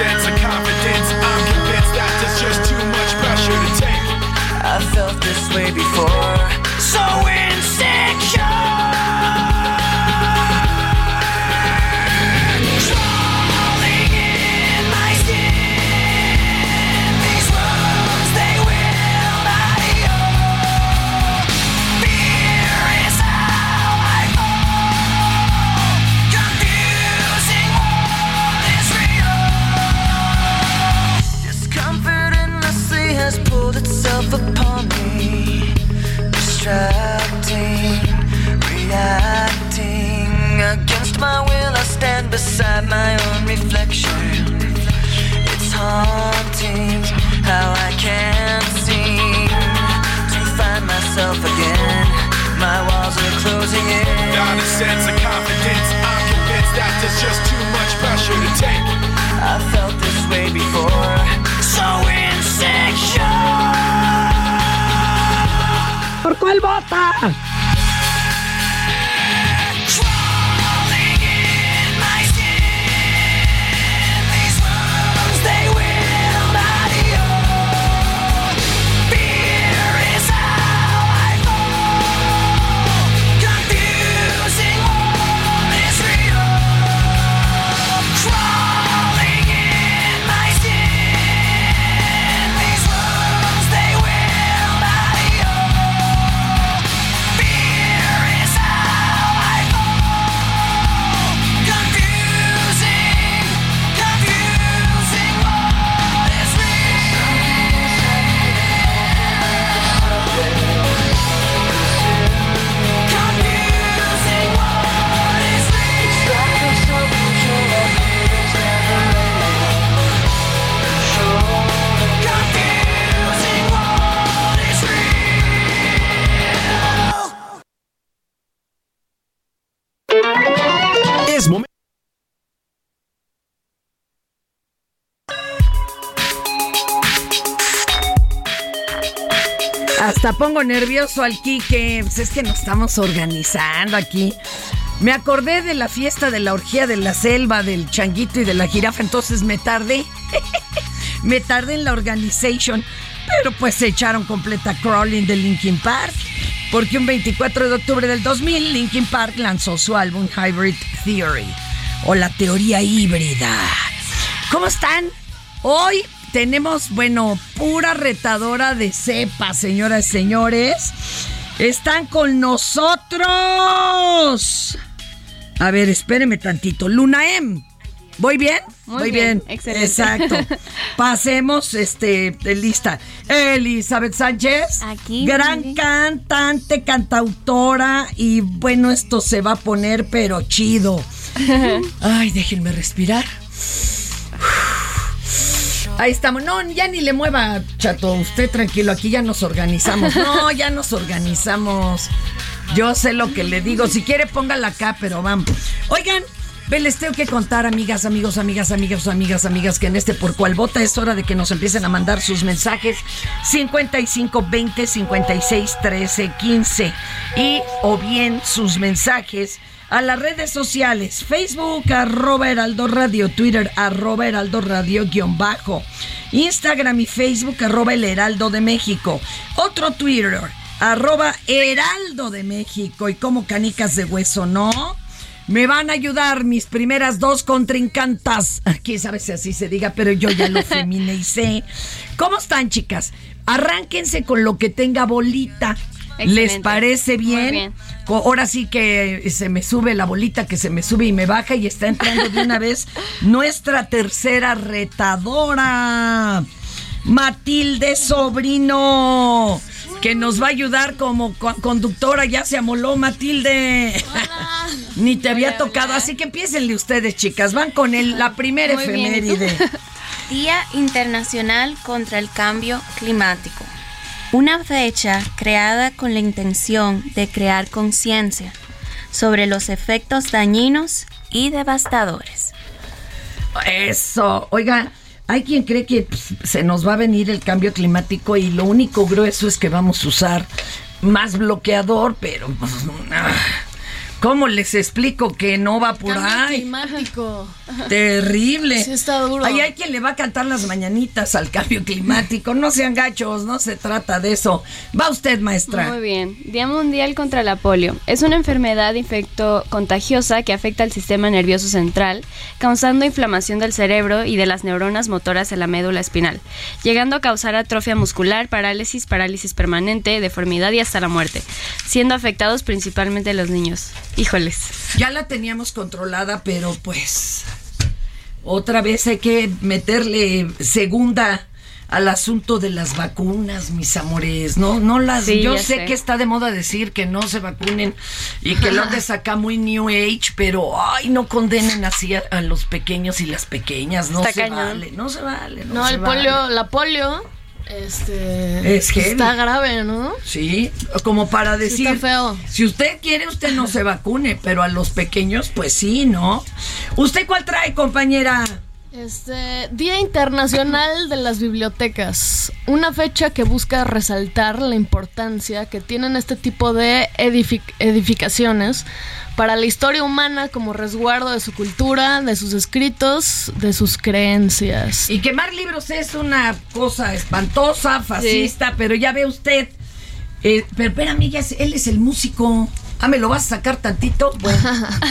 sense. I ¿Por nervioso al Quique. Pues es que nos estamos organizando aquí. Me acordé de la fiesta de la orgía de la selva, del changuito y de la jirafa, entonces me tardé. me tardé en la organization. Pero pues se echaron completa crawling de Linkin Park. Porque un 24 de octubre del 2000, Linkin Park lanzó su álbum Hybrid Theory. O la teoría híbrida. ¿Cómo están? Hoy tenemos, bueno, pura retadora de cepa, señoras y señores. Están con nosotros. A ver, espéreme tantito. Luna M. ¿Voy bien? Muy bien, excelente. Exacto. Pasemos, este, lista. Elizabeth Sánchez. Aquí, Gran mire. cantante, cantautora. Y bueno, esto se va a poner, pero chido. Ay, déjenme respirar. Ahí estamos. No, ya ni le mueva, chato. Usted tranquilo, aquí ya nos organizamos. No, ya nos organizamos. Yo sé lo que le digo. Si quiere, póngala acá, pero vamos. Oigan, les tengo que contar, amigas, amigos, amigas, amigas, amigas, amigas, que en este por cual vota es hora de que nos empiecen a mandar sus mensajes 55 20 56 13 15 y o bien sus mensajes a las redes sociales, Facebook, arroba Heraldo Radio, Twitter, arroba Heraldo Radio, guion bajo, Instagram y Facebook, arroba El Heraldo de México, otro Twitter, arroba Heraldo de México, y como canicas de hueso, ¿no? Me van a ayudar mis primeras dos contrincantas. Quién sabe si así se diga, pero yo ya lo feminicé. ¿Cómo están, chicas? Arránquense con lo que tenga bolita. ¿Les parece Muy bien? Ahora sí que se me sube la bolita, que se me sube y me baja y está entrando de una vez nuestra tercera retadora, Matilde Sobrino, que nos va a ayudar como co- conductora. Ya se amoló, Matilde. Ni te había tocado, así que empiecenle ustedes, chicas. Van con el, la primera Muy efeméride. Día Internacional contra el Cambio Climático. Una fecha creada con la intención de crear conciencia sobre los efectos dañinos y devastadores. Eso. Oiga, hay quien cree que se nos va a venir el cambio climático y lo único grueso es que vamos a usar más bloqueador, pero pues, ¿cómo les explico que no va por Cambio ahí? climático. Terrible. Sí está duro. Ahí hay quien le va a cantar las mañanitas al cambio climático. No sean gachos, no se trata de eso. Va usted, maestra. Muy bien. Día Mundial contra la polio. Es una enfermedad infecto contagiosa que afecta al sistema nervioso central, causando inflamación del cerebro y de las neuronas motoras en la médula espinal, llegando a causar atrofia muscular, parálisis, parálisis permanente, deformidad y hasta la muerte, siendo afectados principalmente los niños. Híjoles. Ya la teníamos controlada, pero pues otra vez hay que meterle segunda al asunto de las vacunas, mis amores. No, no las. Sí, yo sé, sé. que está de moda decir que no se vacunen y que lo andes acá muy New Age, pero ay, no condenen así a, a los pequeños y las pequeñas. No Está se cañón. vale, no se vale. No, No, se el vale. polio, la polio, este, Es heavy. está grave, ¿no? Sí, como para decir, está feo. si usted quiere, usted no se vacune, pero a los pequeños, pues sí, ¿no? ¿Usted cuál trae, compañera? Este, Día Internacional de las Bibliotecas. Una fecha que busca resaltar la importancia que tienen este tipo de edific- edificaciones para la historia humana como resguardo de su cultura, de sus escritos, de sus creencias. Y quemar libros es una cosa espantosa, fascista, pero ya ve usted. eh, pero espérame, ya él es el músico. Ah, ¿me lo vas a sacar tantito? Bueno,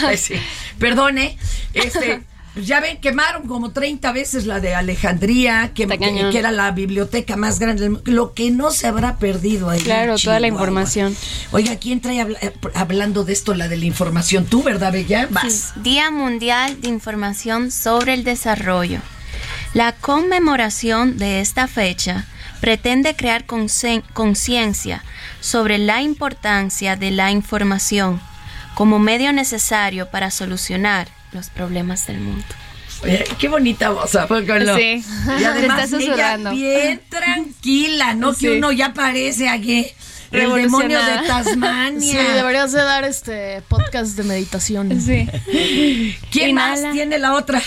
ay, sí. Perdone. Este, pues ya ven, quemaron como 30 veces la de Alejandría, que, que- era la biblioteca más grande del mundo. Lo que no se habrá perdido ahí. Claro, toda la información. Oiga, ¿quién trae eh, hablando de esto, la de la información? Tú, ¿verdad, Bella? Vas. Día Mundial de Información sobre el Desarrollo. La conmemoración de esta fecha pretende crear conciencia sobre la importancia de la información como medio necesario para solucionar los problemas del mundo. Oye, qué bonita voz, ¿a poco no? Sí. Y además Te está ella bien tranquila, ¿no? Sí. Que uno ya parece aquí el demonio de Revolucionada. Sí, Tasmania. deberías de dar este podcast de meditación. Sí. ¿Quién Inhala. más tiene la otra?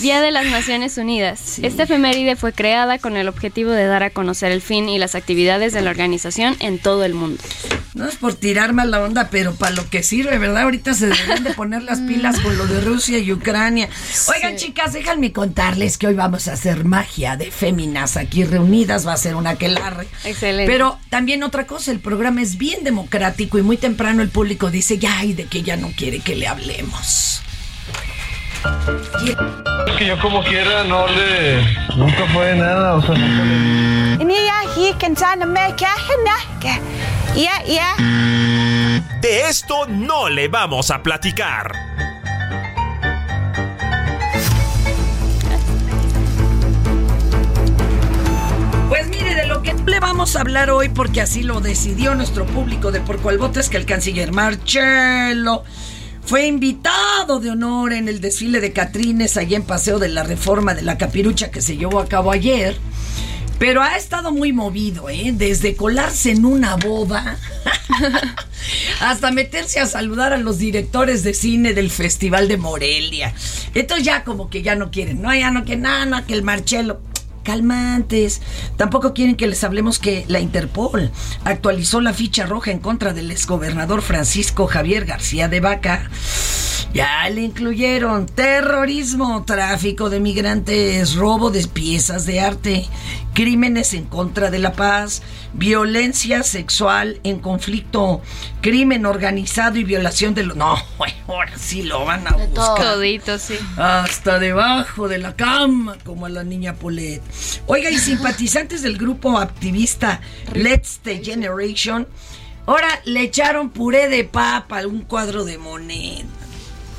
Día de las Naciones Unidas. Esta efeméride fue creada con el objetivo de dar a conocer el fin y las actividades de la organización en todo el mundo. No es por tirar más la onda, pero para lo que sirve, ¿verdad? Ahorita se deben de poner las pilas con lo de Rusia y Ucrania. Oigan, chicas, déjenme contarles que hoy vamos a hacer magia de féminas aquí reunidas. Va a ser una aquelarre. Excelente. Pero también otra cosa, el programa es bien democrático y muy temprano el público dice, ya, y de que ya no quiere que le hablemos. Es que yo como quiera no le... Nunca fue nada, o sea, nunca le... De esto no le vamos a platicar. Que le vamos a hablar hoy, porque así lo decidió nuestro público de Por Cual que el canciller Marcelo fue invitado de honor en el desfile de Catrines allá en Paseo de la Reforma de la Capirucha que se llevó a cabo ayer. Pero ha estado muy movido, ¿eh? Desde colarse en una boda hasta meterse a saludar a los directores de cine del Festival de Morelia. Entonces ya como que ya no quieren, no, ya no quieren nada, no, que el Marcelo calmantes. Tampoco quieren que les hablemos que la Interpol actualizó la ficha roja en contra del exgobernador Francisco Javier García de Vaca. Ya le incluyeron terrorismo, tráfico de migrantes, robo de piezas de arte, crímenes en contra de la paz, violencia sexual en conflicto, crimen organizado y violación de los... No, ahora sí lo van a buscar. Todito, sí. Hasta debajo de la cama, como a la niña Polet. Oiga, y simpatizantes del grupo activista Let's the Generation, ahora le echaron puré de papa a un cuadro de moneda.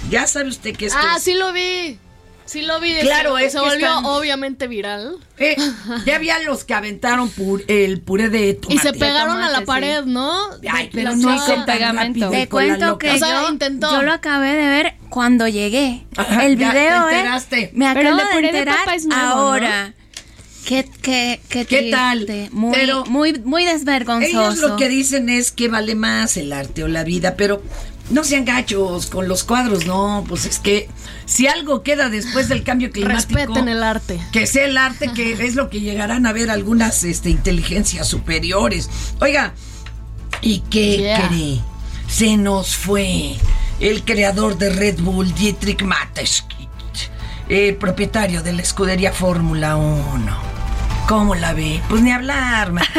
Ya sabe usted que esto Ah, es- sí lo vi. Sí lo vi. Claro, se, es se que volvió están- obviamente viral. Eh, ya había los que aventaron el puré de tomate. Y se pegaron a la pared, ¿no? Ay, pero Las no tan pegamento. rápido, Te la cuento que O sea, yo, intentó. yo lo acabé de ver cuando llegué. Ajá, el ya video, te ¿eh? enteraste. Me Pero acabo el de de puré de enterar papa es nuevo, ¿no? ahora. Qué, qué, qué, ¿Qué tal? Muy, Pero- muy, muy desvergonzoso. Ellos lo que dicen es que vale más el arte o la vida, pero no sean gachos con los cuadros, no, pues es que si algo queda después del cambio climático, Respeten el arte. que sea el arte, que es lo que llegarán a ver algunas este, inteligencias superiores. Oiga, ¿y qué Yeah. cree? Se nos fue el creador de Red Bull, Dietrich Mateschitz, el propietario de la escudería Fórmula 1. ¿Cómo la ve? Pues ni hablar, man.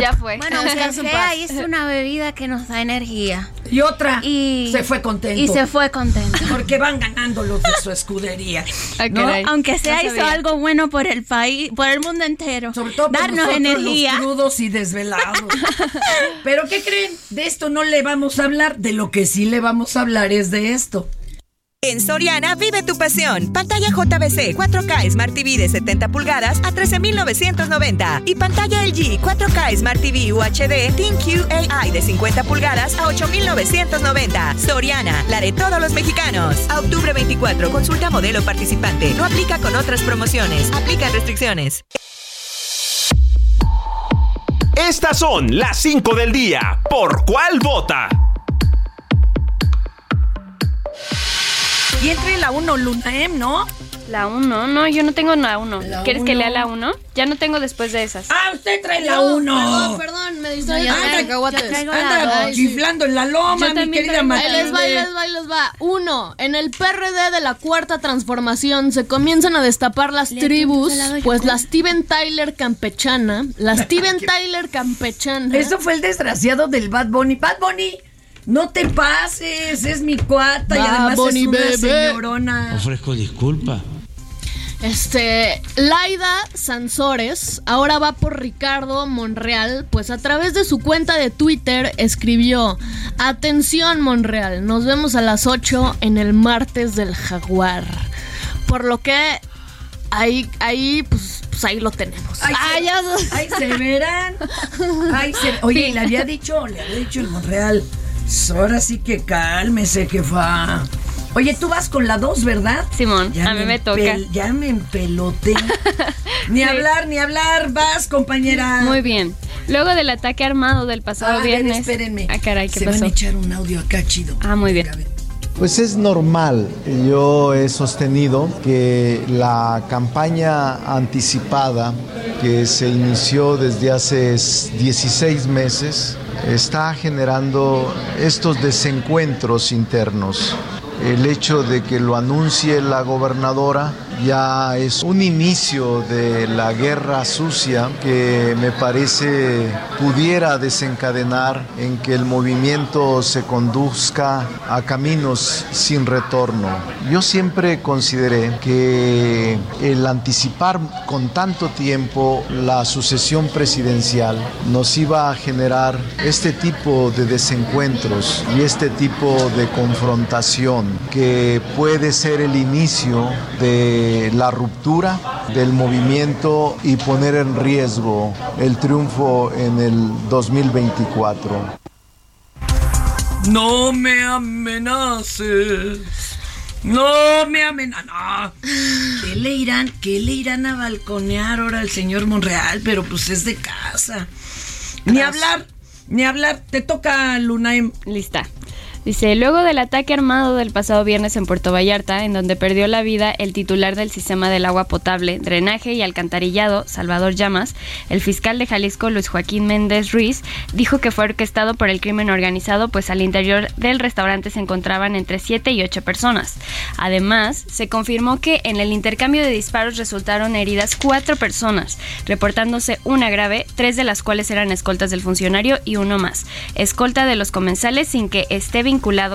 Ya fue. Bueno, aunque sea, es una bebida que nos da energía. Y otra, Y se fue contento. Y se fue contento. Porque van ganando los de su escudería. Ah, ¿no? Aunque sea, No hizo algo bueno por el país, por el mundo entero. Sobre todo por Darnos nosotros, energía. los crudos y desvelados. Pero ¿qué creen? De esto no le vamos a hablar. De lo que sí le vamos a hablar es de esto. En Soriana vive tu pasión. Pantalla JBC 4K Smart TV de 70 pulgadas a 13,990 y pantalla LG 4K Smart TV UHD ThinQ AI de 50 pulgadas a 8,990. Soriana, la de todos los mexicanos. A octubre 24, consulta modelo participante. No aplica con otras promociones. Aplica restricciones. Estas son las 5 del día. ¿Por cuál vota? Y entre la 1 Luna M, ¿no? La 1, no, yo no tengo la 1. La ¿Quieres que uno. lea la 1? Ya no tengo después de esas. Ah, usted trae la No, 1. Perdón, perdón, me distraí Anda chiflando en la loma, Yo mi querida Ahí les va, ahí Matilde. les va, ahí les va. Uno, en el PRD de la cuarta transformación se comienzan a destapar las Le tribus, pues la Steven Tyler campechana, la Steven Tyler campechana. Eso fue el desgraciado del Bad Bunny. Bad Bunny, no te pases, es mi cuata y además es una bebé. señorona. Ofrezco disculpa. Este, Laida Sansores ahora va por Ricardo Monreal, pues a través de su cuenta de Twitter escribió, atención Monreal, nos vemos a las 8 en el martes del jaguar. Por lo que ahí, ahí, pues, pues ahí lo tenemos. Ay, Ah, se, ya- ay, se verán. Ay, se- oye, le había dicho, le había dicho el Monreal. Ahora sí que cálmese, jefa. Oye, tú vas con la 2, ¿verdad? Simón, a mí me toca. Ya me empeloté. ni hablar, ni hablar. Vas, compañera. Muy bien. Luego del ataque armado del pasado A ver, viernes. espérenme. Ah, caray, ¿qué Se pasó? van a echar un audio acá chido. Ah, muy bien. A ver. Pues es normal. Yo he sostenido que la campaña anticipada que se inició desde hace 16 meses está generando estos desencuentros internos. El hecho de que lo anuncie la gobernadora ya es un inicio de la guerra sucia que me parece pudiera desencadenar en que el movimiento se conduzca a caminos sin retorno. Yo siempre consideré que el anticipar con tanto tiempo la sucesión presidencial nos iba a generar este tipo de desencuentros y este tipo de confrontación que puede ser el inicio de la ruptura del movimiento y poner en riesgo el triunfo en el 2024. No me amenaces. No me amenaces. No. ¿Qué le irán, qué le irán a balconear ahora al señor Monreal? Pero pues es de casa. Ni hablar, ni hablar. Te toca, Lunaim. Lista. Dice, luego del ataque armado del pasado viernes en Puerto Vallarta, en donde perdió la vida el titular del sistema del agua potable, drenaje y alcantarillado, Salvador Llamas, el fiscal de Jalisco, Luis Joaquín Méndez Ruiz, dijo que fue orquestado por el crimen organizado, pues al interior del restaurante se encontraban entre 7 y 8 personas. Además, se confirmó que en el intercambio de disparos resultaron heridas cuatro personas, reportándose una grave, tres de las cuales eran escoltas del funcionario y uno más, escolta de los comensales sin que esté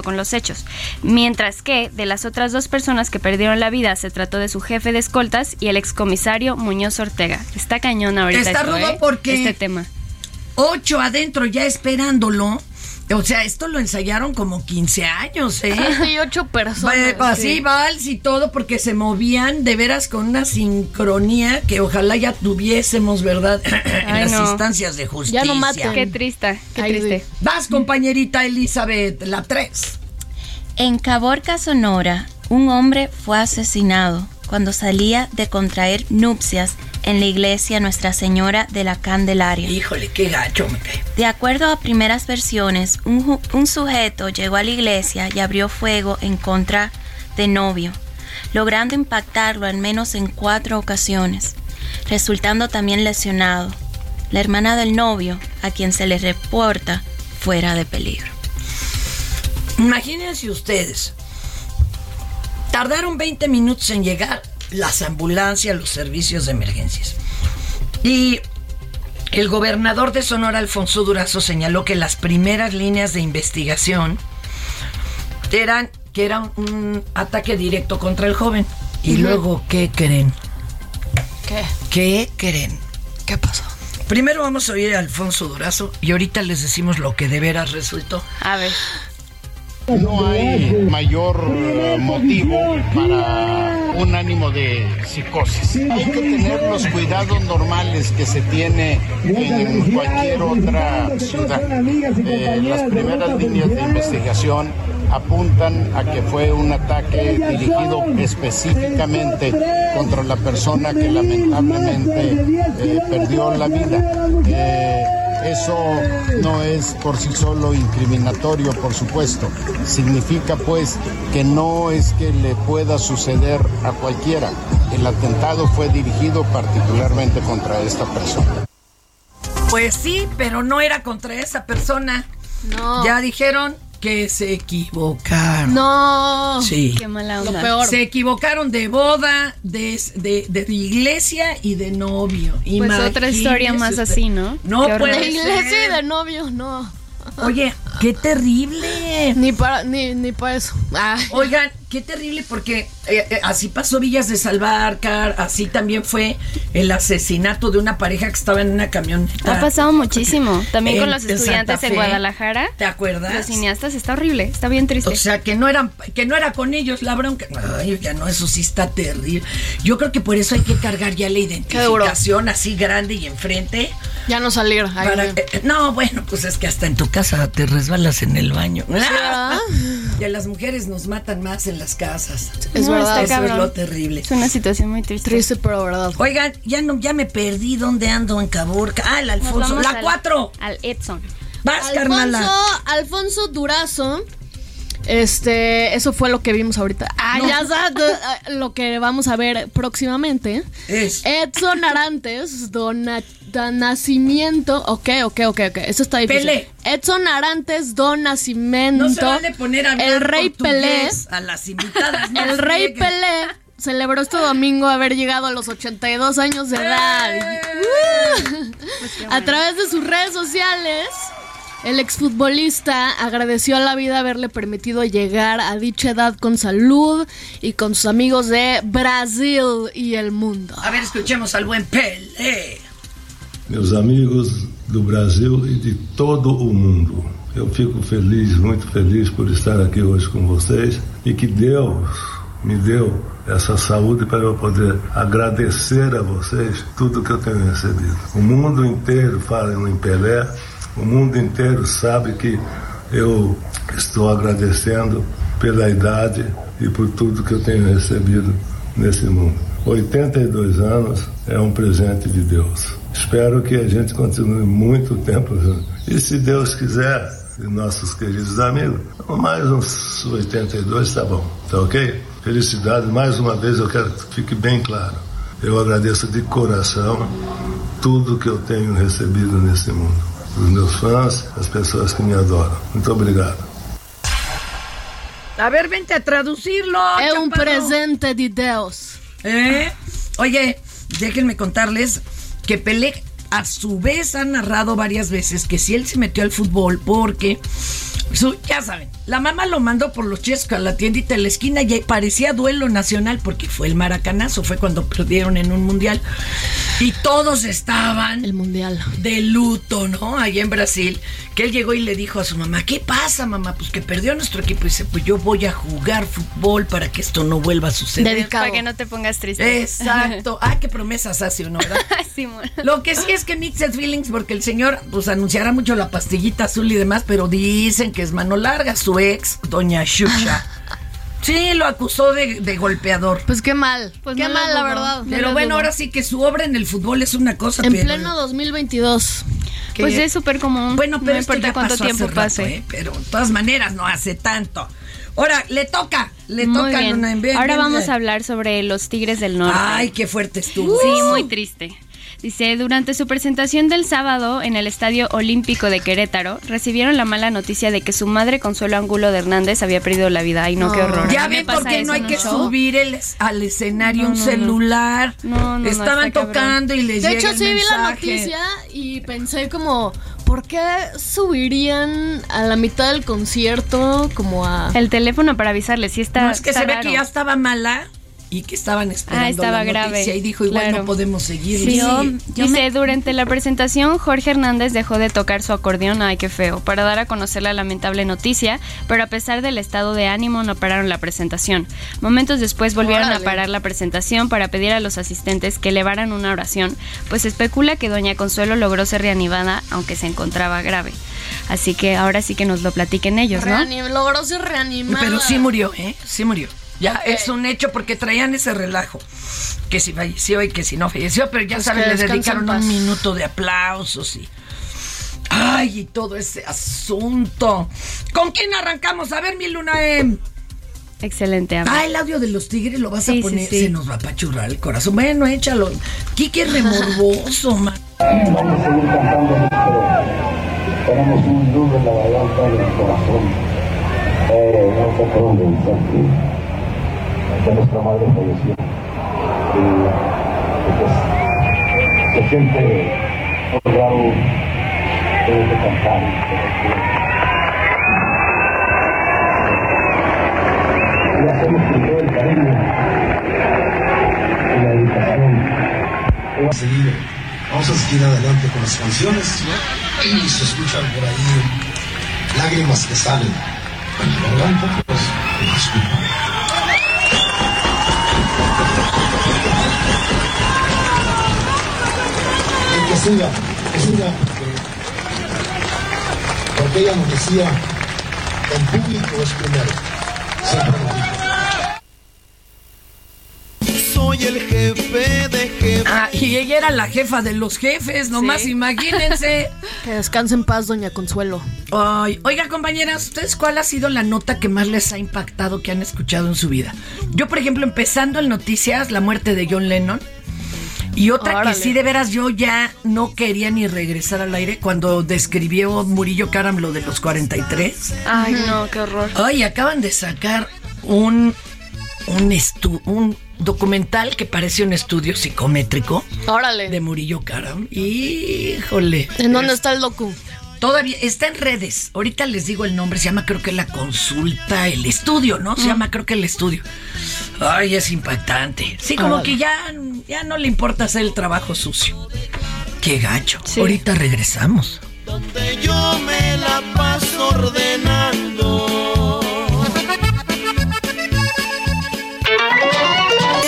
con los hechos. Mientras que de las otras dos personas que perdieron la vida se trató de su jefe de escoltas y el excomisario Muñoz Ortega. Está cañón ahorita. Está esto, rudo ¿eh? porque- Este tema. Ocho adentro ya esperándolo. O sea, esto lo ensayaron como 15 años, ¿eh? 18 personas. Va- Así, sí. vals y todo, porque se movían de veras con una sincronía que ojalá ya tuviésemos, ¿verdad? en Ay, las no. instancias de justicia. Ya no maten. Qué triste, qué Ay, triste. Vas, compañerita Elizabeth, la 3. En Caborca, Sonora, un hombre fue asesinado cuando salía de contraer nupcias en la iglesia Nuestra Señora de la Candelaria. Híjole, qué gacho. De acuerdo a primeras versiones, un, un sujeto llegó a la iglesia y abrió fuego en contra de novio, logrando impactarlo al menos en cuatro ocasiones, resultando también lesionado. La hermana del novio, a quien se le reporta fuera de peligro. Imagínense ustedes. Tardaron 20 minutos en llegar las ambulancias, los servicios de emergencias. Y el gobernador de Sonora, Alfonso Durazo, señaló que las primeras líneas de investigación eran que era un ataque directo contra el joven. Y luego, ¿qué creen? ¿Qué? ¿Qué creen? ¿Qué pasó? Primero vamos a oír a Alfonso Durazo y ahorita les decimos lo que de veras resultó. A ver. No hay mayor eh, motivo para un ánimo de psicosis. Hay que tener los cuidados normales que se tiene en cualquier otra ciudad. Eh, las primeras líneas de investigación apuntan a que fue un ataque dirigido específicamente contra la persona que lamentablemente eh, perdió la vida. Eh, eso no es por sí solo incriminatorio, por supuesto. Significa pues que no es que le pueda suceder a cualquiera. El atentado fue dirigido particularmente contra esta persona. Pues sí, pero no era contra esa persona. No. Ya dijeron que se equivocaron. No. Sí. Qué mala Lo onda. peor. Se equivocaron de boda, de, de, de iglesia y de novio. Pues otra historia más usted. así, ¿no? No puede De iglesia ser. y de novio, no. Oye, qué terrible. Ni para, ni, ni para eso. Ay. Oigan, qué terrible porque eh, eh, así pasó Villas de Salvarcar, así también fue el asesinato de una pareja que estaba en una camioneta. Ha pasado muchísimo. También con los estudiantes en. Guadalajara. ¿Te acuerdas? Los cineastas está horrible, está bien triste. O sea, que no eran, que no era con ellos la bronca. Ay, ya no, eso sí está terrible. Yo creo que por eso hay que cargar ya la identificación así grande y enfrente. Ya no salir. Para- no. eh, no, bueno, pues es que hasta en tu casa te resbalas en el baño. ¿verdad? Y a las mujeres nos matan más en las casas. Es No, verdad. está Eso es lo terrible. Es una situación muy triste. Triste, pero verdad. Oigan, ya no, ya me perdí dónde ando en Caborca. Ah, el Alfonso. La al- 4. Al Edson. Vas, Alfonso, carnala. Alfonso Durazo. Este, eso fue lo que vimos ahorita. Ah, No. ya sabes lo que vamos a ver próximamente. Es. Edson Arantes, Dona, Don Nacimiento. Ok, ok, ok, ok. Eso está difícil. Pelé. Edson Arantes, Don Nacimiento. No se vale poner a El Rey Pelé. a las invitadas. no El Rey. Pelé celebró este domingo haber llegado a los 82 años de edad. Uh. A través de sus redes sociales, el exfutbolista agradeció a la vida haberle permitido llegar a dicha edad con salud y con sus amigos de Brasil y el mundo. A ver, escuchemos al buen Pelé. Meus amigos do Brasil e de todo o mundo. Eu fico feliz, muito feliz por estar aqui hoje com vocês e que Deus me deu essa saúde para eu poder agradecer a vocês tudo que eu tenho recebido. O mundo inteiro fala em Pelé, o mundo inteiro sabe que eu estou agradecendo pela idade e por tudo que eu tenho recebido nesse mundo. 82 anos é um presente de Deus. Espero que a gente continue muito tempo junto. E se Deus quiser, e nossos queridos amigos, mais uns 82 tá bom, tá ok? Felicidade, mais uma vez eu quero que fique bem claro. Eu agradeço de coração tudo que eu tenho recebido nesse mundo. Os meus fãs, as pessoas que me adoram. Muito obrigado. A ver, vente a traducirlo. Es un chaparro. presente de Dios. ¿Eh? Oye, déjenme contarles que Pelé a su vez ha narrado varias veces que si él se metió al fútbol porque, su- ya saben, la mamá lo mandó por los chescos a la tiendita de la esquina y parecía duelo nacional porque fue el maracanazo, fue cuando perdieron en un mundial y todos estaban El mundial. de luto, ¿no? Allá en Brasil, que él llegó y le dijo a su mamá, ¿qué pasa, mamá? Pues que perdió nuestro equipo y dice, pues yo voy a jugar fútbol para que esto no vuelva a suceder. Dedicado. Para que no te pongas triste. Exacto. Ah, qué promesas hace uno, ¿verdad? Lo que sí es que mixed feelings, porque el señor, pues anunciará mucho la pastillita azul y demás, pero dicen que es mano larga. Su ex, doña Xuxa. Sí, lo acusó de, de golpeador. Pues qué mal. Pues qué mal, la verdad. Pero No bueno, ahora sí que su obra en el fútbol es una cosa. En pero- pleno 2022. que- Pues es súper común. Bueno, pero no esto importa ya cuánto tiempo rato, pase. ¿eh? Pero de todas maneras no hace tanto. Ahora, le toca, le Muy toca bien. Luna, en Ahora vamos a hablar sobre los Tigres del Norte. Ay, qué fuerte estuvo. Sí, muy triste. Dice, durante su presentación del sábado en el Estadio Olímpico de Querétaro, recibieron la mala noticia de que su madre Consuelo Angulo de Hernández había perdido la vida. Ay, no, qué horror. Ya ven por qué no hay que show. subir el- al escenario No, un celular. No, no, no, Estaban tocando y les De llega hecho, el sí vi la noticia y pensé como, ¿por qué subirían a la mitad del concierto como a... El teléfono para avisarle, sí está No, es que está se ve que ya estaba mala y que estaban esperando Ah, estaba la grave. noticia y dijo, igual Claro. no podemos seguir. Sí, Yo- dice, durante la presentación, Jorge Hernández dejó de tocar su acordeón, ay qué feo, para dar a conocer la lamentable noticia, pero a pesar del estado de ánimo no pararon la presentación. Momentos después volvieron Órale. a parar la presentación para pedir a los asistentes que elevaran una oración, pues se especula que Doña Consuelo logró ser reanimada, aunque se encontraba grave. Así que ahora sí que nos lo platiquen ellos, ¿no? Reanim- logró ser reanimada. Pero sí murió, ¿eh? Sí murió. Ya es un hecho porque traían ese relajo. Que si falleció y que si no falleció, pero ya Pues saben, le dedicaron un minuto de aplausos y. Ay, y todo ese asunto. ¿Con quién arrancamos? A ver, mi luna. eh. Excelente, Abby. Ah, el audio de los tigres lo vas Sí, a poner. sí. Se nos va a apachurrar el corazón. Bueno, échalo. Kike es remorboso, man. Vamos a seguir cantando, pero tenemos un nudo en la garganta y en el corazón. Eh, no sé por que nuestra madre falleció. Y, pues se siente muy raro tener que cantar. Y hacemos con todo el cariño y la dedicación. Vamos a seguir, vamos a seguir adelante con las canciones y se escuchan por ahí lágrimas que salen en la garganta, pues. Que siga, que siga, porque, porque ella nos decía, el público es primero, siempre lo dijo. Soy el jefe de jefes. Ah, y ella era la jefa de los jefes, nomás Sí. imagínense. Que descanse en paz, doña Consuelo. Ay, oiga, compañeras, ¿ustedes cuál ha sido la nota que más les ha impactado que han escuchado en su vida? Yo, por ejemplo, empezando en noticias, la muerte de John Lennon. Y otra Órale. que sí, de veras, yo ya no quería ni regresar al aire cuando describió Murillo Karam lo de los 43. Ay, no, qué horror. Ay, acaban de sacar un un, estu- un documental que parece un estudio psicométrico Órale. de Murillo Karam. Híjole. ¿En dónde está el docu? Todavía está en redes. Ahorita les digo el nombre. Se llama, creo que la consulta, el estudio, ¿no? Se Mm. llama, creo que el estudio. Ay, es impactante. Sí, como que ya, ya no le importa hacer el trabajo sucio. Qué gacho. Ahorita regresamos. Yo me la paso ordenando.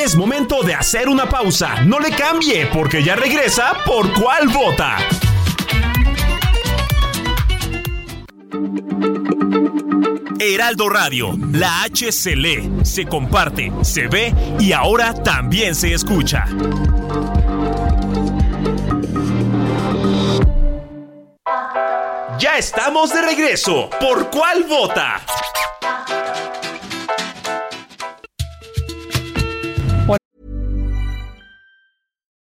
Es momento de hacer una pausa. No le cambie, porque ya regresa por cuál vota. Heraldo Radio, la H se lee, se comparte, se ve y ahora también se escucha. Ya estamos de regreso. ¿Por cuál vota?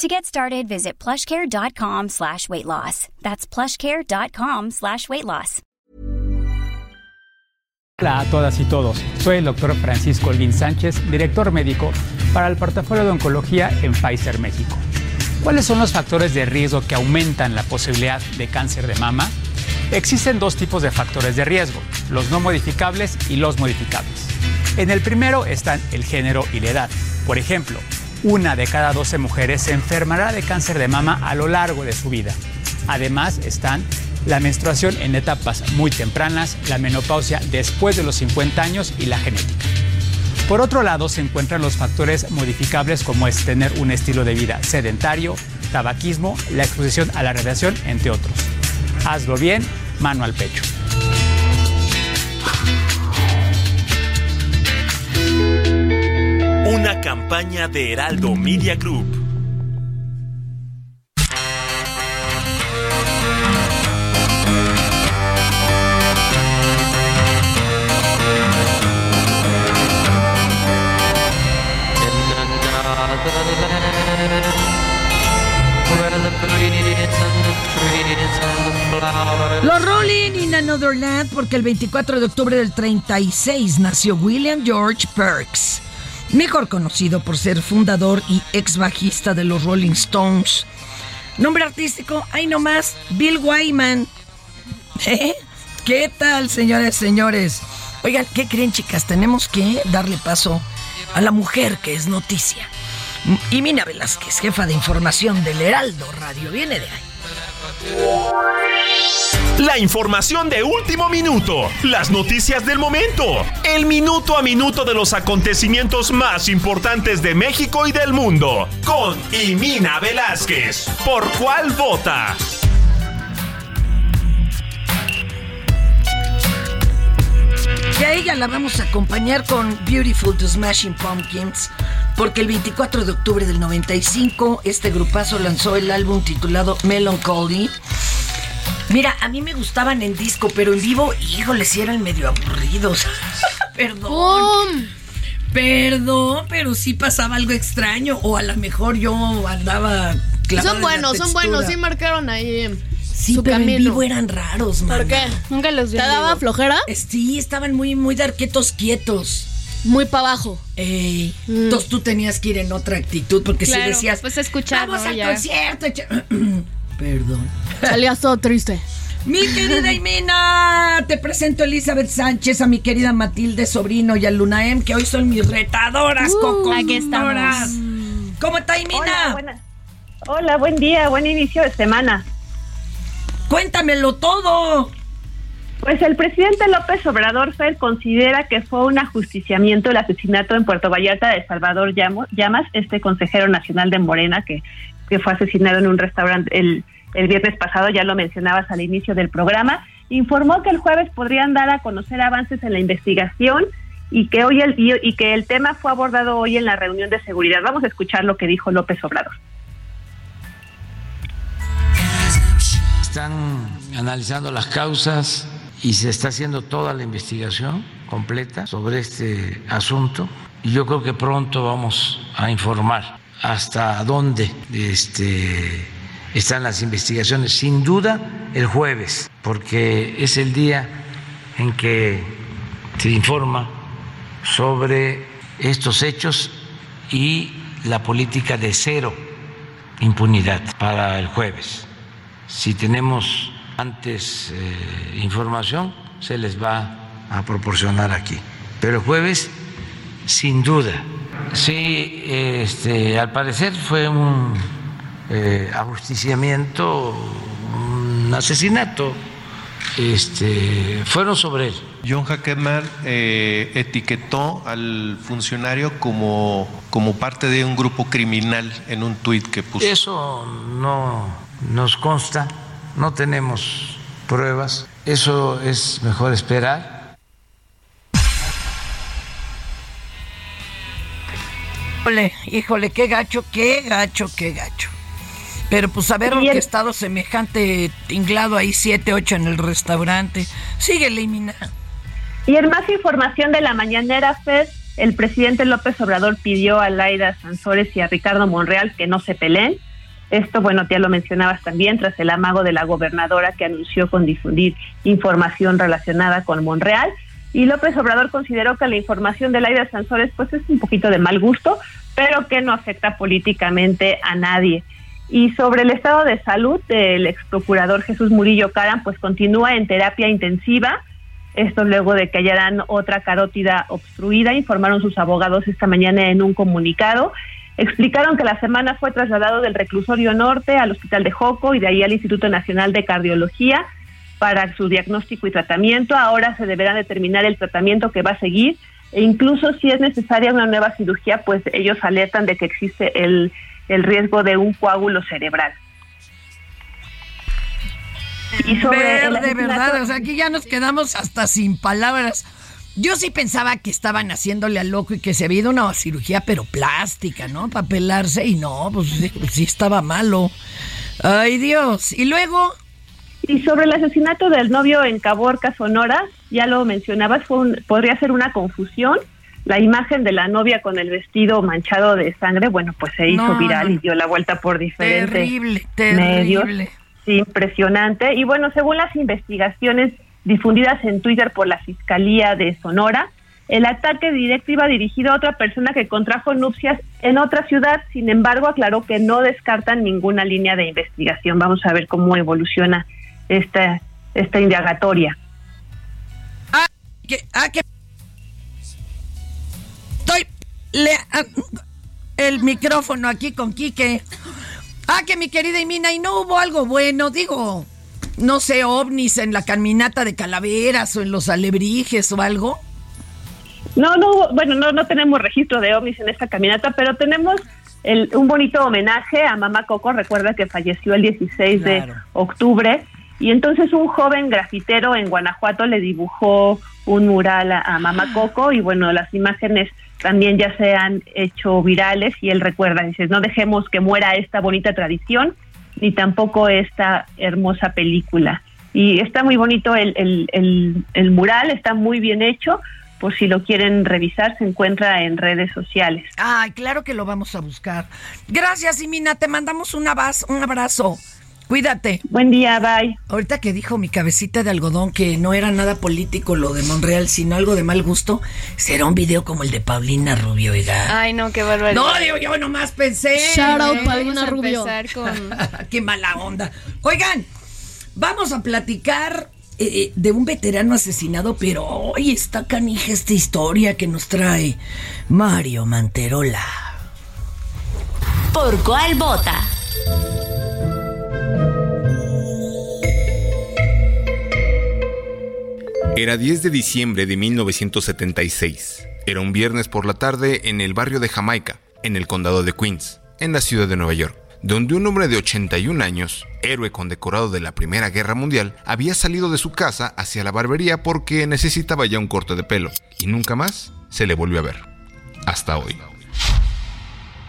To get started, visit plushcare.com slash weight loss. That's plushcare.com slash weight loss. Hola a todas y todos. Soy el doctor Francisco Olguín Sánchez, director médico para el portafolio de oncología en Pfizer México. ¿Cuáles son los factores de riesgo que aumentan la posibilidad de cáncer de mama? Existen dos tipos de factores de riesgo, los no modificables y los modificables. En el primero están el género y la edad. Por ejemplo, una de cada 12 mujeres se enfermará de cáncer de mama a lo largo de su vida. Además están la menstruación en etapas muy tempranas, la menopausia después de los 50 años y la genética. Por otro lado, se encuentran los factores modificables como es tener un estilo de vida sedentario, tabaquismo, la exposición a la radiación, entre otros. Hazlo bien, mano al pecho. Una campaña de Heraldo Media Group. Los Rolling in Another Land, porque el 24 de octubre del 36 nació William George Perks, mejor conocido por ser fundador y ex bajista de los Rolling Stones. Nombre artístico, ahí nomás, Bill Wyman. ¿Eh? ¿Qué tal, señores, señores? Oigan, ¿qué creen, chicas? Tenemos que darle paso a la mujer que es noticia. Y Mina Velázquez, jefa de información del Heraldo Radio, viene de ahí. La información de último minuto, las noticias del momento, el minuto a minuto de los acontecimientos más importantes de México y del mundo, con Imina Velázquez. ¿Por cuál vota? Y a ella la vamos a acompañar con Beautiful to Smashing Pumpkins, porque el 24 de octubre del 95 este grupazo lanzó el álbum titulado Melancholy. Mira, a mí me gustaban en disco, pero en vivo, híjole, sí eran medio aburridos. Perdón. Perdón, pero sí pasaba algo extraño, o a lo mejor yo andaba Son en la buenos, son buenos, sí marcaron ahí Sí, su pero en vivo eran raros, man. ¿Por qué? Nunca los vi. ¿Te daba flojera? Sí, estaban muy, muy de arquetos quietos. Muy para abajo. Ey, Entonces tú tenías que ir en otra actitud, porque Claro, si decías, pues escuchar, vamos ¿no? al Ya. concierto. echa-". Perdón. Salías todo triste. Mi querida Imina, te presento a Elizabeth Sánchez, a mi querida Matilde Sobrino y a Lunaem, que hoy son mis retadoras, Uh, aquí estamos. ¿Cómo está Imina? Hola, Hola, buen día, buen inicio de semana. Cuéntamelo todo. Pues el presidente López Obrador Fer considera que fue un ajusticiamiento el asesinato en Puerto Vallarta de Salvador Llamas, este consejero nacional de Morena que, que fue asesinado en un restaurante el, el viernes pasado, ya lo mencionabas al inicio del programa. Informó que el jueves podrían dar a conocer avances en la investigación y que hoy el, y, que el tema fue abordado hoy en la reunión de seguridad. Vamos a escuchar lo que dijo López Obrador. están analizando las causas y se está haciendo toda la investigación completa sobre este asunto y yo creo que pronto vamos a informar hasta dónde este, están las investigaciones. Sin duda el jueves, porque es el día en que se informa sobre estos hechos y la política de cero impunidad para el jueves. Si tenemos antes eh, información, se les va a proporcionar aquí. Pero el jueves, sin duda, sí, este, al parecer fue un eh, ajusticiamiento, un asesinato, este, fueron sobre él. John Hackerman eh, etiquetó al funcionario como, como parte de un grupo criminal en un tuit que puso. Eso no nos consta, no tenemos pruebas, eso es mejor esperar. Híjole, híjole, qué gacho, qué gacho, qué gacho. Pero pues haber orquestado semejante tinglado ahí, siete, ocho en el restaurante. Sigue eliminando. Y en más información de la mañanera, Fed, el presidente López Obrador pidió a Laida Sansores y a Ricardo Monreal que no se peleen. Esto, bueno, ya lo mencionabas también, tras el amago de la gobernadora que anunció con difundir información relacionada con Monreal. Y López Obrador consideró que la información de Laida Sansores pues es un poquito de mal gusto, pero que no afecta políticamente a nadie. Y sobre el estado de salud del ex procurador Jesús Murillo Caran, pues continúa en terapia intensiva. Esto luego de que hallaran otra carótida obstruida, informaron sus abogados esta mañana en un comunicado. Explicaron que la semana fue trasladado del reclusorio norte al hospital de Joco y de ahí al Instituto Nacional de Cardiología para su diagnóstico y tratamiento. Ahora se deberá determinar el tratamiento que va a seguir e incluso si es necesaria una nueva cirugía, pues ellos alertan de que existe el el riesgo de un coágulo cerebral. Y sobre de verdad, o sea, aquí ya nos quedamos hasta sin palabras. Yo sí pensaba que estaban haciéndole al loco y que se había ido una cirugía, pero plástica, ¿no? Para pelarse y no, pues sí, estaba malo. Ay, Dios. Y luego... Y sobre el asesinato del novio en Caborca, Sonora, ya lo mencionabas, fue podría ser una confusión la imagen de la novia con el vestido manchado de sangre, bueno, pues se hizo viral y dio la vuelta por diferentes terrible, terrible. Sí, impresionante. Y bueno, según las investigaciones difundidas en Twitter por la Fiscalía de Sonora, el ataque directo iba dirigido a otra persona que contrajo nupcias en otra ciudad. Sin embargo, aclaró que no descartan ninguna línea de investigación. Vamos a ver cómo evoluciona esta, esta indagatoria. Ah, que, ah, que estoy le, ah, el micrófono aquí con Quique. Ah, que mi querida Imina, y no hubo algo bueno, digo, no sé, ovnis en la caminata de calaveras o en los alebrijes o algo. No, no, bueno, no, no tenemos registro de ovnis en esta caminata, pero tenemos el, un bonito homenaje a Mamá Coco. Recuerda que falleció el 16 de octubre y entonces un joven grafitero en Guanajuato le dibujó un mural a Mamá Coco y bueno, las imágenes también ya se han hecho virales y él recuerda, dice, no dejemos que muera esta bonita tradición ni tampoco esta hermosa película. Y está muy bonito el, el, el, mural, está muy bien hecho, por si lo quieren revisar, se encuentra en redes sociales. Ay, claro que lo vamos a buscar. Gracias, Imina, te mandamos un abrazo. Cuídate. Buen día, bye. Ahorita que dijo mi cabecita de algodón que no era nada político lo de Monreal, sino algo de mal gusto, será un video como el de Paulina Rubio, oiga. Ay, no, qué barbaridad. No, digo, yo nomás pensé. Shout out Paulina Rubio. qué mala onda. Oigan, vamos a platicar eh, eh, de un veterano asesinado, pero hoy está canija esta historia que nos trae Mario Manterola. ¿Por cuál vota? Era 10 de diciembre de 1976. Era un viernes por la tarde en el barrio de Jamaica, en el condado de Queens, en la ciudad de Nueva York, donde un hombre de 81 años, héroe condecorado de la Primera Guerra Mundial, había salido de su casa hacia la barbería porque necesitaba ya un corte de pelo, y nunca más se le volvió a ver. Hasta hoy.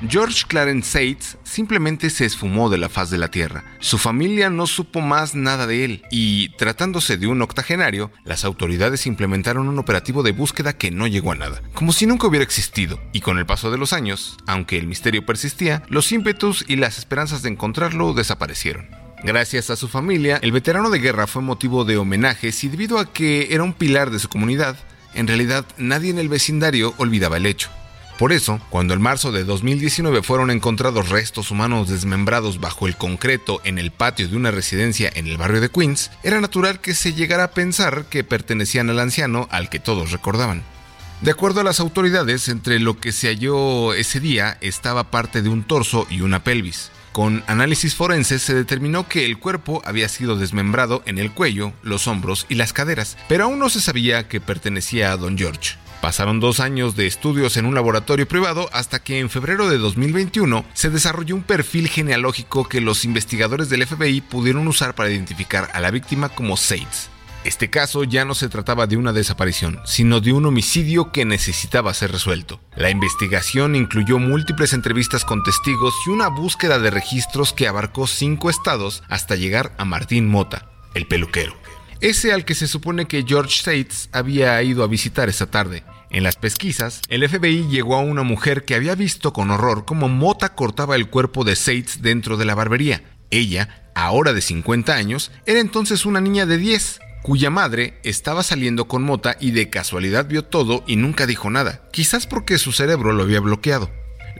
George Clarence Sates simplemente se esfumó de la faz de la Tierra. Su familia no supo más nada de él y, tratándose de un octogenario, las autoridades implementaron un operativo de búsqueda que no llegó a nada, como si nunca hubiera existido. Y con el paso de los años, aunque el misterio persistía, los ímpetus y las esperanzas de encontrarlo desaparecieron. Gracias a su familia, el veterano de guerra fue motivo de homenajes y debido a que era un pilar de su comunidad, en realidad nadie en el vecindario olvidaba el hecho. Por eso, cuando en marzo de 2019 fueron encontrados restos humanos desmembrados bajo el concreto en el patio de una residencia en el barrio de Queens, era natural que se llegara a pensar que pertenecían al anciano al que todos recordaban. De acuerdo a las autoridades, entre lo que se halló ese día estaba parte de un torso y una pelvis. Con análisis forenses se determinó que el cuerpo había sido desmembrado en el cuello, los hombros y las caderas, pero aún no se sabía que pertenecía a Don George. Pasaron dos años de estudios en un laboratorio privado hasta que en febrero de 2021 se desarrolló un perfil genealógico que los investigadores del FBI pudieron usar para identificar a la víctima como Sates. Este caso ya no se trataba de una desaparición, sino de un homicidio que necesitaba ser resuelto. La investigación incluyó múltiples entrevistas con testigos y una búsqueda de registros que abarcó cinco estados hasta llegar a Martín Mota, el peluquero. Ese al que se supone que George Sates había ido a visitar esa tarde. En las pesquisas, el FBI llegó a una mujer que había visto con horror cómo Mota cortaba el cuerpo de Sates dentro de la barbería. Ella, ahora de 50 años, era entonces una niña de 10, cuya madre estaba saliendo con Mota y de casualidad vio todo y nunca dijo nada, quizás porque su cerebro lo había bloqueado.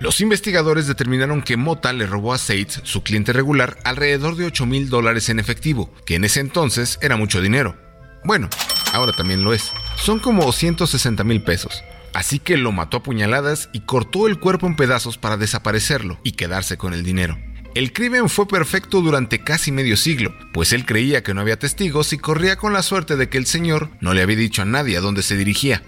Los investigadores determinaron que Mota le robó a Sates, su cliente regular, alrededor de 8 mil dólares en efectivo, que en ese entonces era mucho dinero. Bueno, ahora también lo es. Son como 160 mil pesos. Así que lo mató a puñaladas y cortó el cuerpo en pedazos para desaparecerlo y quedarse con el dinero. El crimen fue perfecto durante casi medio siglo, pues él creía que no había testigos y corría con la suerte de que el señor no le había dicho a nadie a dónde se dirigía.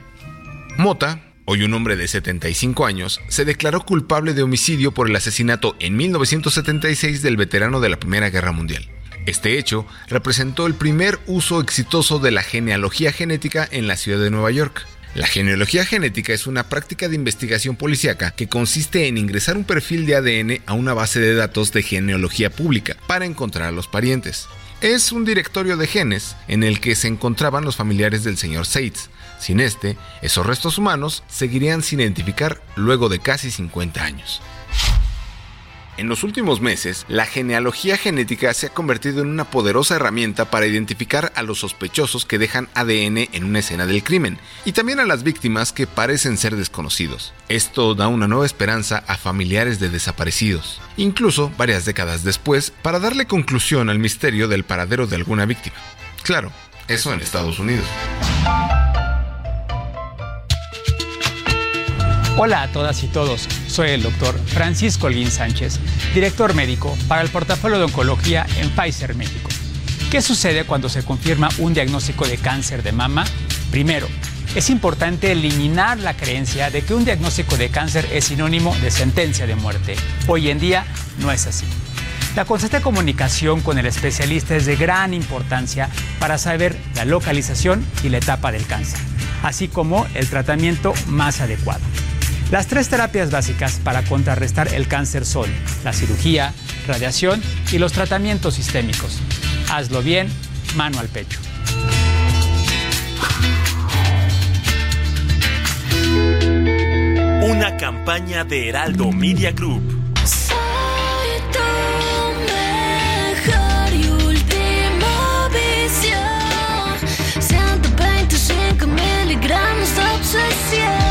Mota, hoy un hombre de 75 años, se declaró culpable de homicidio por el asesinato en 1976 del veterano de la Primera Guerra Mundial. Este hecho representó el primer uso exitoso de la genealogía genética en la ciudad de Nueva York. La genealogía genética es una práctica de investigación policíaca que consiste en ingresar un perfil de ADN a una base de datos de genealogía pública para encontrar a los parientes. Es un directorio de genes en el que se encontraban los familiares del señor Seitz. Sin este, esos restos humanos seguirían sin identificar luego de casi 50 años. En los últimos meses, la genealogía genética se ha convertido en una poderosa herramienta para identificar a los sospechosos que dejan ADN en una escena del crimen y también a las víctimas que parecen ser desconocidos. Esto da una nueva esperanza a familiares de desaparecidos, incluso varias décadas después, para darle conclusión al misterio del paradero de alguna víctima. Claro, eso en Estados Unidos. Hola a todas y todos, soy el doctor Francisco Olguín Sánchez, director médico para el portafolio de oncología en Pfizer México. ¿Qué sucede cuando se confirma un diagnóstico de cáncer de mama? Primero, es importante eliminar la creencia de que un diagnóstico de cáncer es sinónimo de sentencia de muerte. Hoy en día no es así. La constante comunicación con el especialista es de gran importancia para saber la localización y la etapa del cáncer, así como el tratamiento más adecuado. Las tres terapias básicas para contrarrestar el cáncer son la cirugía, radiación y los tratamientos sistémicos. Hazlo bien, mano al pecho. Una campaña de Heraldo Media Group. Soy tu mejor y última visión. 125 miligramos de obsesión.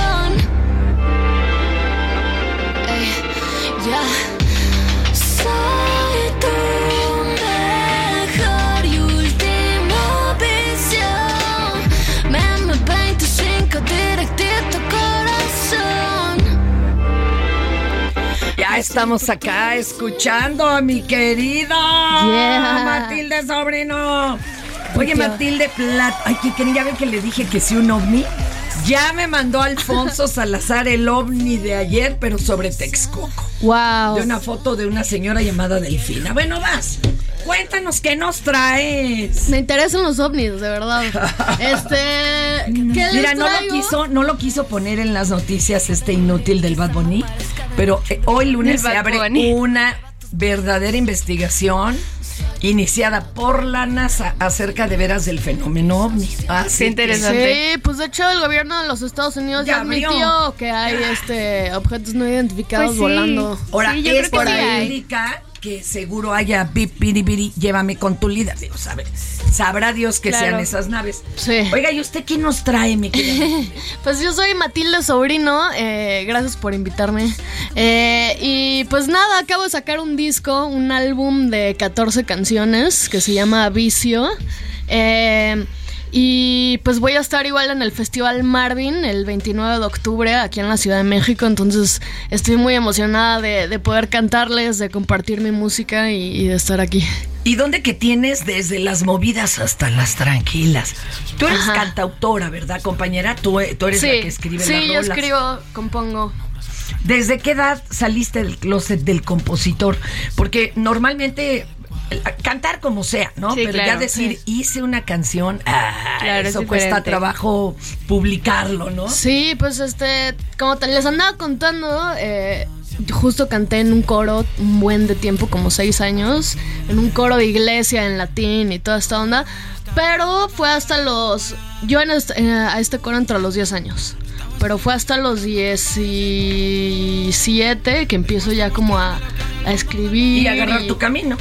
Estamos acá escuchando a mi querida Yeah. Matilde Sobrino. Oye, Matilde Plat. Ay, ¿qué creen? Ya ven que le dije que sí un ovni. Ya me mandó Alfonso Salazar el ovni de ayer, pero sobre Texcoco. Wow. De una foto de una señora llamada Delfina. Bueno, vas. Cuéntanos qué nos traes. Me interesan los ovnis, de verdad. Este. ¿Qué les Mira, no lo quiso, no lo quiso poner en las noticias este inútil del Bad Bunny. Pero eh, hoy lunes se abre una verdadera investigación iniciada por la NASA acerca de veras del fenómeno ovni. Así que- Sí, pues de hecho el gobierno de los Estados Unidos Ya admitió que hay este objetos no identificados Pues sí. volando. Ahora, esto indica que seguro haya bip, biri, biri, llévame con tu líder. Digo, sabe, sabrá Dios que Claro. sean esas naves. Sí. Oiga, ¿y usted qué nos trae, mi querida? Pues yo soy Matilde Sobrino, eh, gracias por invitarme. Eh, y pues nada, acabo de sacar un disco, un álbum de 14 canciones que se llama Vicio. Eh, y pues voy a estar igual en el Festival Marvin el 29 de octubre aquí en la Ciudad de México. Entonces estoy muy emocionada de, de poder cantarles, de compartir mi música y, y de estar aquí. ¿Y dónde que tienes desde las movidas hasta las tranquilas? Tú eres Ajá. cantautora, ¿verdad, compañera? Tú, tú eres sí, la que escribe sí, las yo rolas. escribo, compongo. ¿Desde qué edad saliste del closet del compositor? Porque normalmente cantar como sea, ¿no? Sí, Pero ya decir hice una canción, ah, Claro, es eso cuesta trabajo publicarlo, ¿no? Sí, pues este, como te les andaba contando, eh, justo canté en un coro un buen de tiempo, como seis años, en un coro de iglesia en latín y toda esta onda, pero fue hasta los, yo en este, eh, a este coro entre los 10 años, pero fue hasta los 17 que empiezo ya como a, a escribir. Y agarrar tu camino.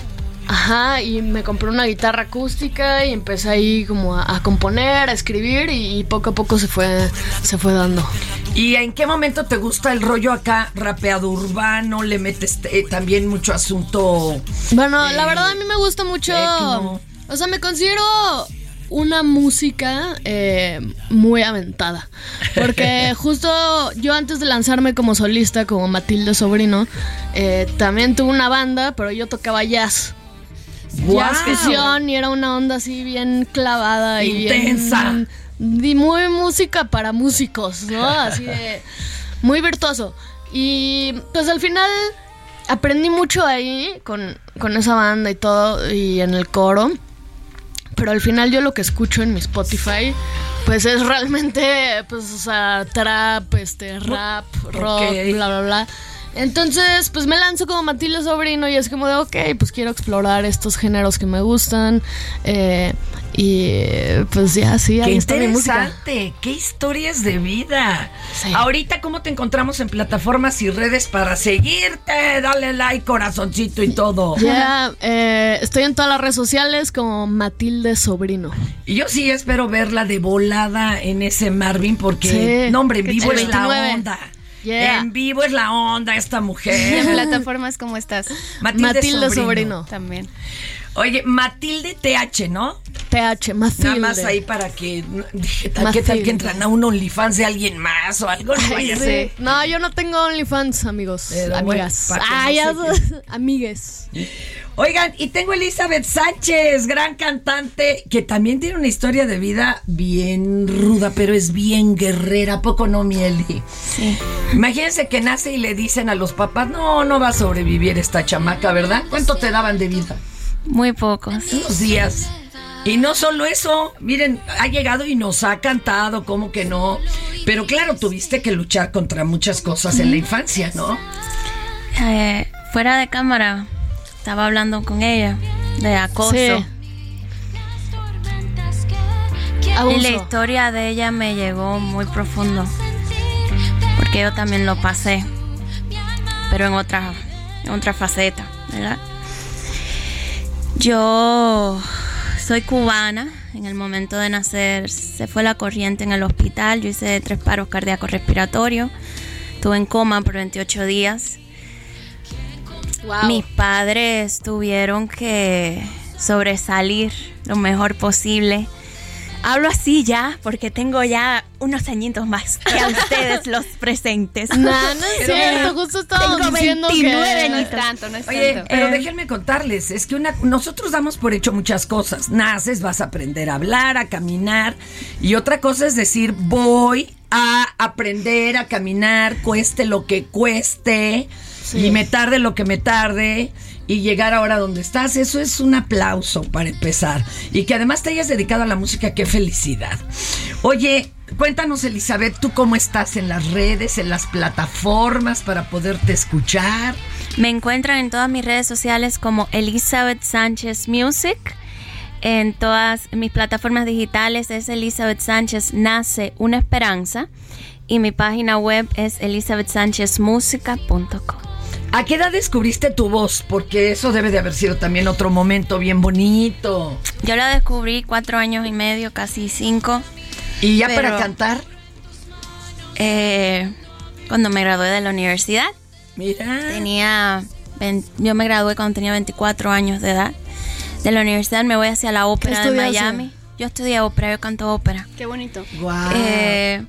Ajá, y me compré una guitarra acústica y empecé ahí como a, a componer, a escribir y, y poco a poco se fue, se fue dando. ¿Y en qué momento te gusta el rollo acá, rapeado urbano? ¿Le metes eh, también mucho asunto? Bueno, eh, la verdad a mí me gusta mucho. tecno? O sea, me considero una música eh, muy aventada. Porque justo yo antes de lanzarme como solista, como Matilde Sobrino, eh, también tuve una banda, pero yo tocaba jazz. Fusión y era una onda así bien clavada y bien- Intensa. y muy música para músicos, ¿no? Así de muy virtuoso. Y pues al final aprendí mucho ahí con, con esa banda y todo y en el coro. Pero al final yo lo que escucho en mi Spotify pues es realmente pues o sea, trap, este rap, rock, bla bla bla. Entonces, pues me lanzo como Matilde Sobrino y es como de, ok, pues quiero explorar estos géneros que me gustan. eh, y pues ya, sí, Qué ahí mi música. interesante, qué historias de vida. Ahorita, ¿cómo te encontramos en plataformas y redes para seguirte? Dale like, corazoncito y todo. Ya, eh, estoy en todas las redes sociales como Matilde Sobrino. Y yo sí espero verla de volada en ese Marvin porque, Sí. no hombre, en Qué vivo es la 29. onda. Yeah. En vivo es la onda esta En mujer. plataformas como estás. Matilde, Matilde Sobrino. Sobrino. También. Oye, Matilde TH, ¿no? TH, Matilde. Nada más ahí para que. Tal- ¿Qué tal que entran a un OnlyFans de alguien más o algo? No vaya a Sí. ser. No, yo no tengo OnlyFans, amigos. Pero amigas. bueno, ah, no ya so- amigues. Oigan, y tengo Elizabeth Sánchez, gran cantante, que también tiene una historia de vida bien ruda, pero es bien guerrera, ¿a poco no, Mieli? Sí. Imagínense que nace y le dicen a los papás, no, no va a sobrevivir esta chamaca, ¿verdad? ¿Cuánto te daban de vida? Muy pocos. Unos días. Y no solo eso, miren, ha llegado y nos ha cantado, como que no. Pero claro, tuviste que luchar contra muchas cosas en la infancia, ¿no? Eh, fuera de cámara, estaba hablando con ella de acoso. Sí. Y la historia de ella me llegó muy profundo. Porque yo también lo pasé. Pero en otra, en otra faceta, ¿verdad? Yo soy cubana. En el momento de nacer se fue la corriente en el hospital. Yo hice tres paros cardíacos respiratorios. Estuve en coma por 28 días. Wow. Mis padres tuvieron que sobresalir lo mejor posible. Hablo así ya porque tengo ya unos añitos más que a ustedes los presentes. No, no es cierto. Justo estábamos Tengo diciendo 29 que... No es tanto, no es Oye, tanto. pero Eh. déjenme contarles, es que una, nosotros damos por hecho muchas cosas. Naces, vas a aprender a hablar, a caminar, y otra cosa es decir, voy a aprender a caminar, cueste lo que cueste. Y me tarde lo que me tarde y llegar ahora donde estás, eso es un aplauso para empezar. Y que además te hayas dedicado a la música, qué felicidad. Oye, cuéntanos Elizabeth, ¿tú cómo estás en las redes, en las plataformas para poderte escuchar? Me encuentran en todas mis redes sociales como Elizabeth Sánchez Music. En todas mis plataformas digitales es Elizabeth Sánchez Nace una Esperanza. Y mi página web es elizabethsanchezmusica.com. ¿A qué edad descubriste tu voz? Porque eso debe de haber sido también otro momento bien bonito. Yo la descubrí cuatro años y medio, casi cinco. ¿Y ya Pero- para cantar? Eh, cuando me gradué de la universidad. Mira. Tenía, yo me gradué cuando tenía 24 años de edad. De la universidad me voy hacia la ópera de? Miami. Yo estudié ópera, yo canto ópera. Qué bonito. Eh,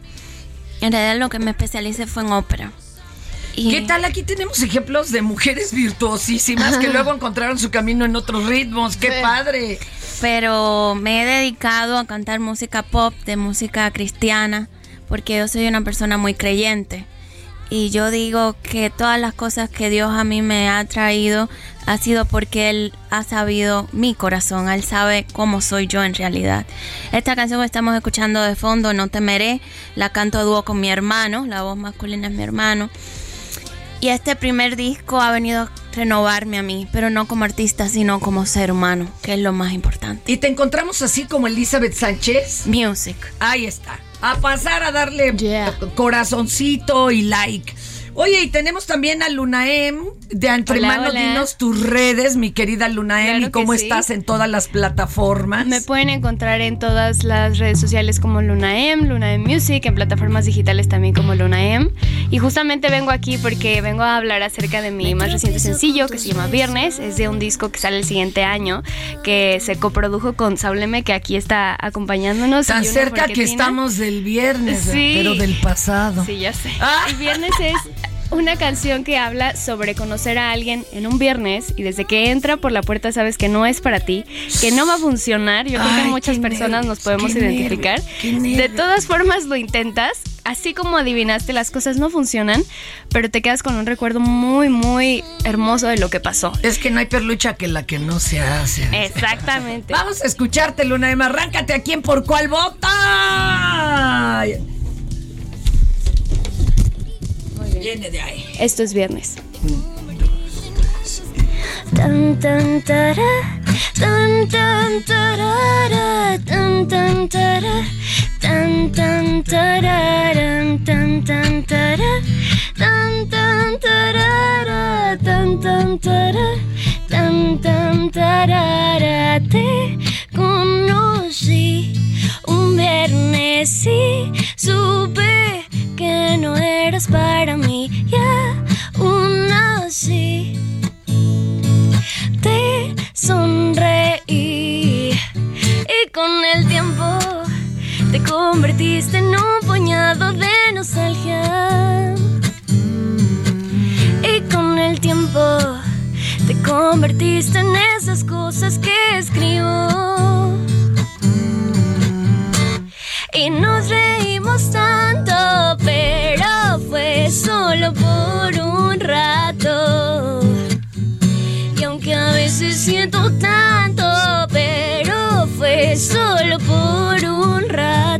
en realidad lo que me especialicé fue en ópera. Y- ¿Qué tal? Aquí tenemos ejemplos de mujeres virtuosísimas que luego encontraron su camino en otros ritmos. ¡Qué padre! Pero me he dedicado a cantar música pop, de música cristiana, porque yo soy una persona muy creyente. Y yo digo que todas las cosas que Dios a mí me ha traído ha sido porque Él ha sabido mi corazón, Él sabe cómo soy yo en realidad. Esta canción que estamos escuchando de fondo, No temeré, la canto a dúo con mi hermano, la voz masculina es mi hermano. Y este primer disco ha venido a renovarme a mí, pero no como artista, sino como ser humano, que es lo más importante. ¿Y te encontramos así como Elizabeth Sánchez? Music. Ahí está. A pasar a darle corazoncito y like. Oye, y tenemos también a Lunaem. De antemano, dinos tus redes, mi querida Lunaem, Claro y cómo sí. estás en todas las plataformas. Me pueden encontrar en todas las redes sociales como Lunaem, Lunaem Music, en plataformas digitales también como Lunaem. Y justamente vengo aquí porque vengo a hablar acerca de mi más reciente sencillo que se llama Viernes. Es de un disco que sale el siguiente año, que se coprodujo con Saúl M, que aquí está acompañándonos. Tan cerca que estamos del viernes, Sí. pero del pasado. Sí, ya sé. Y viernes es una canción que habla sobre conocer a alguien en un viernes y desde que entra por la puerta sabes que no es para ti, que no va a funcionar. Yo creo que muchas personas nos podemos identificar. nervios, De todas formas lo intentas, así como adivinaste las cosas no funcionan, pero te quedas con un recuerdo muy, muy hermoso de lo que pasó. Es que no hay perlucha que la que no se hace. Exactamente. Vamos a escucharte, Lunaem. Arráncate a quién por cuál vota. Viene de ahí. Esto es viernes. Tan tan tan tan tarara, tan tan tan tan tan tan tan tan tarara, tan tan tan tan tarara. Te conocí un viernes y supe que no eras para mí. Ya aún así te sonreí y con el tiempo te convertiste en un puñado de nostalgia y con el tiempo te convertiste en esas cosas que escribo y nos reímos tanto pero fue solo por un rato y aunque a veces siento tanto, pero fue solo por un rato.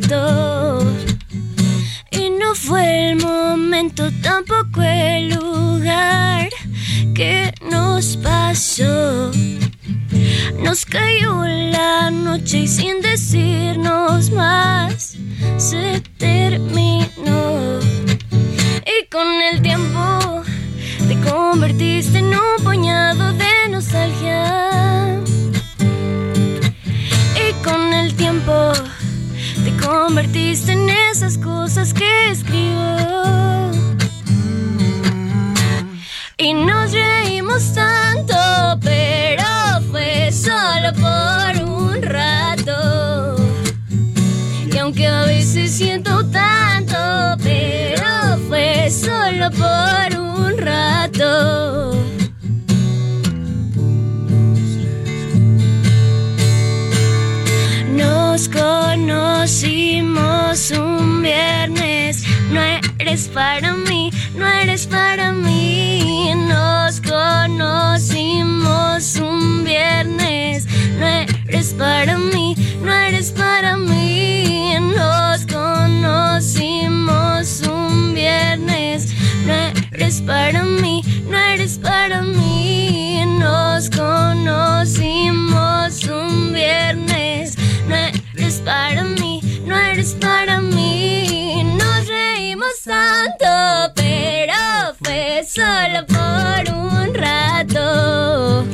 Un rato.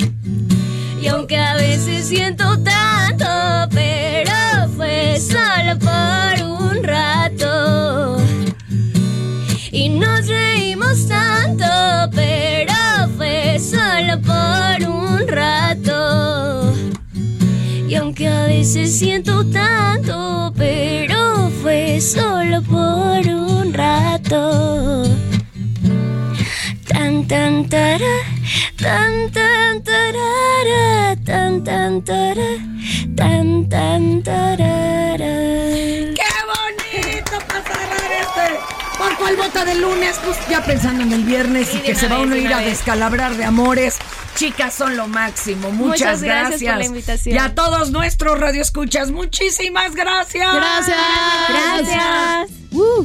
Y aunque a veces siento tanto, pero fue solo por un rato. Y nos reímos tanto, pero fue solo por un rato. Y aunque a veces siento tanto, pero fue solo por un rato. Tan tan tara, tan tan tarara, tan tan tara, tan tan tarara. ¡Qué bonito para cerrar este! ¿Por cuál vota de lunes? Pues ya pensando en el viernes y de que se va uno a ir a descalabrar de amores. Chicas son lo máximo. Muchas, Muchas gracias por la invitación. Y a todos nuestros radioescuchas, muchísimas gracias. Gracias. Gracias. Oh,